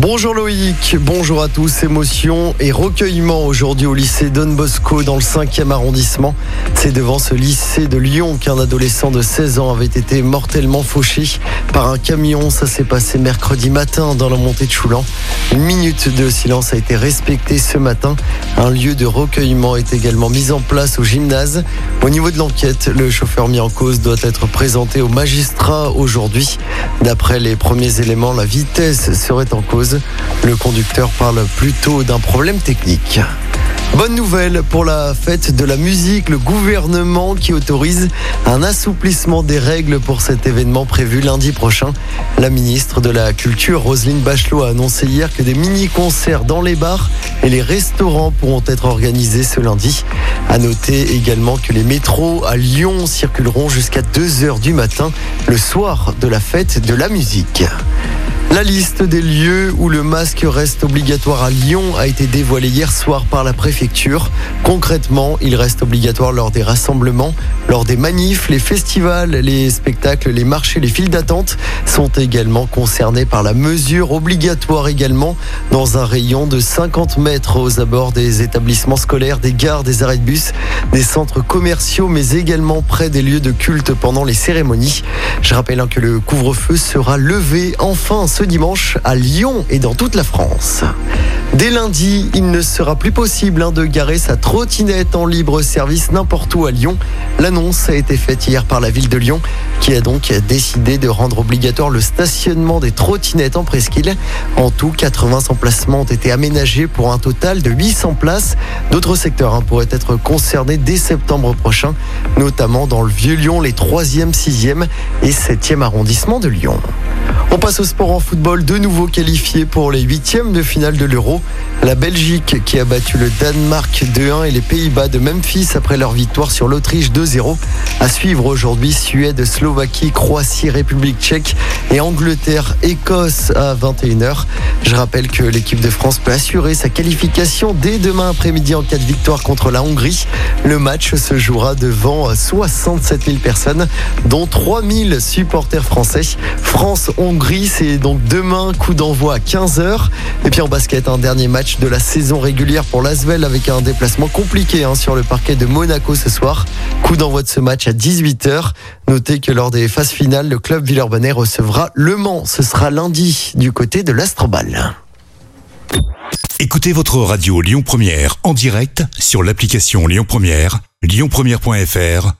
Bonjour Loïc, bonjour à tous. Émotion et recueillement aujourd'hui au lycée Don Bosco dans le 5e arrondissement. C'est devant ce lycée de Lyon qu'un adolescent de 16 ans avait été mortellement fauché par un camion. Ça s'est passé mercredi matin dans la montée de Choulan. Une minute de silence a été respectée ce matin. Un lieu de recueillement est également mis en place au gymnase. Au niveau de l'enquête, le chauffeur mis en cause doit être présenté au magistrat aujourd'hui. D'après les premiers éléments, la vitesse serait en cause. Le conducteur parle plutôt d'un problème technique. Bonne nouvelle pour la fête de la musique, le gouvernement qui autorise un assouplissement des règles pour cet événement prévu lundi prochain. La ministre de la Culture, Roselyne Bachelot, a annoncé hier que des mini-concerts dans les bars et les restaurants pourront être organisés ce lundi. À noter également que les métros à Lyon circuleront jusqu'à 2h du matin le soir de la fête de la musique. La liste des lieux où le masque reste obligatoire à Lyon a été dévoilée hier soir par la préfecture. Concrètement, il reste obligatoire lors des rassemblements, lors des manifs, les festivals, les spectacles, les marchés, les files d'attente sont également concernés par la mesure obligatoire également dans un rayon de 50 mètres aux abords des établissements scolaires, des gares, des arrêts de bus, des centres commerciaux, mais également près des lieux de culte pendant les cérémonies. Je rappelle hein, que le couvre-feu sera levé enfin dimanche à Lyon et dans toute la France. Dès lundi, il ne sera plus possible hein, de garer sa trottinette en libre service n'importe où à Lyon. L'annonce a été faite hier par la ville de Lyon qui a donc décidé de rendre obligatoire le stationnement des trottinettes en presqu'île. En tout, 80 emplacements ont été aménagés pour un total de 800 places. D'autres secteurs hein, pourraient être concernés dès septembre prochain, notamment dans le Vieux-Lyon, les 3e, 6e et 7e arrondissements de Lyon. On passe au sport en football, de nouveau qualifié pour les huitièmes de finale de l'Euro. La Belgique qui a battu le Danemark 2-1 et les Pays-Bas de Memphis après leur victoire sur l'Autriche 2-0. À suivre aujourd'hui Suède, Slovaquie, Croatie, République tchèque et Angleterre, Écosse à 21h. Je rappelle que l'équipe de France peut assurer sa qualification dès demain après-midi en cas de victoire contre la Hongrie. Le match se jouera devant 67 000 personnes, dont 3 000 supporters français. France-Hongrie, c'est donc demain, coup d'envoi à 15h. Et puis en basket, un dernier match de la saison régulière pour l'Asvel avec un déplacement compliqué hein, sur le parquet de Monaco ce soir. Coup d'envoi de ce match à 18h. Notez que lors des phases finales, le club Villeurbanne recevra Le Mans. Ce sera lundi du côté de l'Astrobal. Écoutez votre radio Lyon Première en direct sur l'application Lyon Première, lyonpremière.fr